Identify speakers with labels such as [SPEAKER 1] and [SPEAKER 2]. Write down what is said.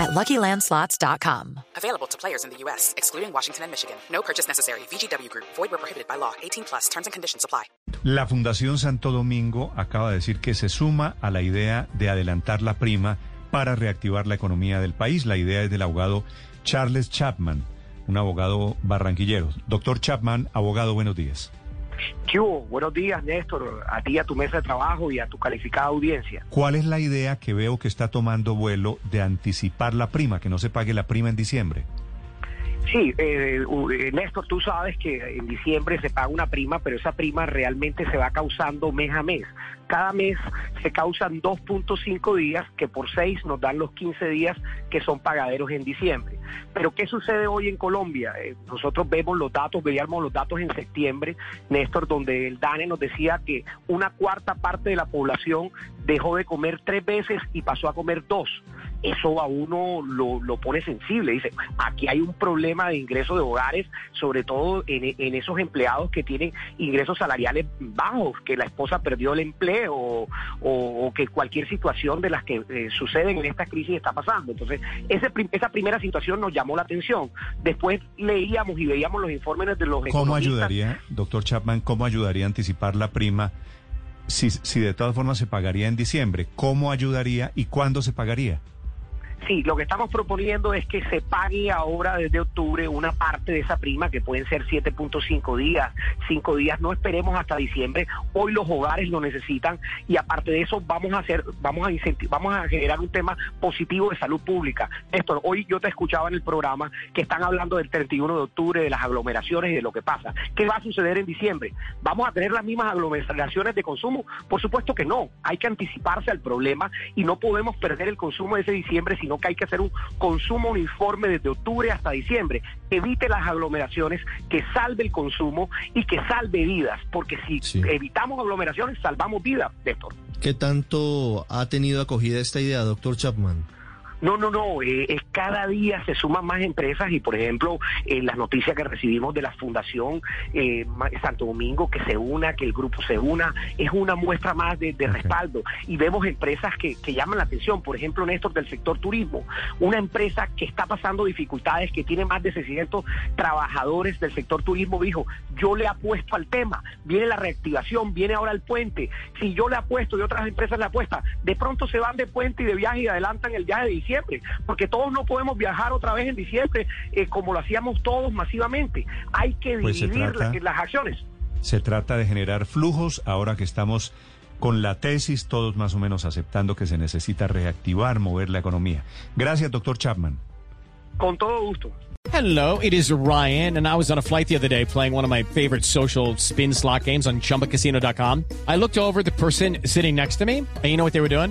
[SPEAKER 1] at LuckyLandSlots.com.
[SPEAKER 2] Available to players in the U.S., excluding Washington and Michigan. No purchase necessary. VGW Group. Void where prohibited by law. 18 plus. Terms and conditions apply.
[SPEAKER 3] La Fundación Santo Domingo acaba de decir que se suma a la idea de adelantar la prima para reactivar la economía del país. La idea es del abogado Charles Chapman, un abogado barranquillero. Doctor Chapman, abogado, buenos días.
[SPEAKER 4] ¿Qué hubo? Buenos días, Néstor, a ti, a tu mesa de trabajo y a tu calificada audiencia.
[SPEAKER 3] ¿Cuál es la idea que veo que está tomando vuelo de anticipar la prima, que no se pague la prima en diciembre?
[SPEAKER 4] Sí, eh, eh, Néstor, tú sabes que en diciembre se paga una prima, pero esa prima realmente se va causando mes a mes. Cada mes se causan 2.5 días, que por 6 nos dan los 15 días que son pagaderos en diciembre. Pero ¿qué sucede hoy en Colombia? Eh, nosotros vemos los datos, veíamos los datos en septiembre, Néstor, donde el DANE nos decía que una cuarta parte de la población dejó de comer tres veces y pasó a comer dos. Eso a uno lo, lo pone sensible. Dice, aquí hay un problema de ingresos de hogares, sobre todo en, en esos empleados que tienen ingresos salariales bajos, que la esposa perdió el empleo o, que cualquier situación de las que eh, suceden en esta crisis está pasando. Entonces, ese esa primera situación nos llamó la atención. Después leíamos y veíamos los informes de los
[SPEAKER 3] ¿Cómo ayudaría, doctor Chapman, cómo ayudaría a anticipar la prima si, si de todas formas se pagaría en diciembre? ¿Cómo ayudaría y cuándo se pagaría?
[SPEAKER 4] Sí, lo que estamos proponiendo es que se pague ahora desde octubre una parte de esa prima, que pueden ser 7.5 días, 5 días, no esperemos hasta diciembre. Hoy los hogares lo necesitan y aparte de eso vamos a hacer, vamos a vamos a generar un tema positivo de salud pública. Néstor, hoy yo te escuchaba en el programa que están hablando del 31 de octubre, de las aglomeraciones y de lo que pasa. ¿Qué va a suceder en diciembre? ¿Vamos a tener las mismas aglomeraciones de consumo? Por supuesto que no. Hay que anticiparse al problema y no podemos perder el consumo de ese diciembre, sino que hay que hacer un consumo uniforme desde octubre hasta diciembre. Evite las aglomeraciones, que salve el consumo y que salve vidas, porque si
[SPEAKER 5] Sí.
[SPEAKER 4] evitamos aglomeraciones, salvamos vidas, Néstor.
[SPEAKER 5] ¿Qué tanto ha tenido acogida esta idea, doctor Chapman?
[SPEAKER 4] No, no, no, eh, es cada día se suman más empresas y por ejemplo en las noticias que recibimos de la Fundación eh, Santo Domingo que se una, que el grupo se una, es una muestra más de, respaldo. Y vemos empresas que, que llaman la atención, por ejemplo Néstor del sector turismo, una empresa que está pasando dificultades, que tiene más de 600 trabajadores del sector turismo, dijo, yo le apuesto al tema, viene la reactivación, viene ahora el puente, si yo le apuesto y otras empresas le apuestan, de pronto se van de puente y de viaje y adelantan el viaje de diciembre, porque todos no podemos viajar otra vez en diciembre eh, como lo hacíamos todos masivamente. Hay que
[SPEAKER 3] Pues
[SPEAKER 4] dividir
[SPEAKER 3] trata-
[SPEAKER 4] la- las acciones.
[SPEAKER 3] Se trata de generar flujos ahora que estamos con la tesis, todos más o menos aceptando que se necesita reactivar, mover la economía. Gracias, doctor Chapman.
[SPEAKER 4] Con todo gusto.
[SPEAKER 6] Hello, it is Ryan, and I was on a flight the other day playing one of my favorite social spin slot games on chumbacasino.com. I looked over at the person sitting next to me, and you know what they were doing?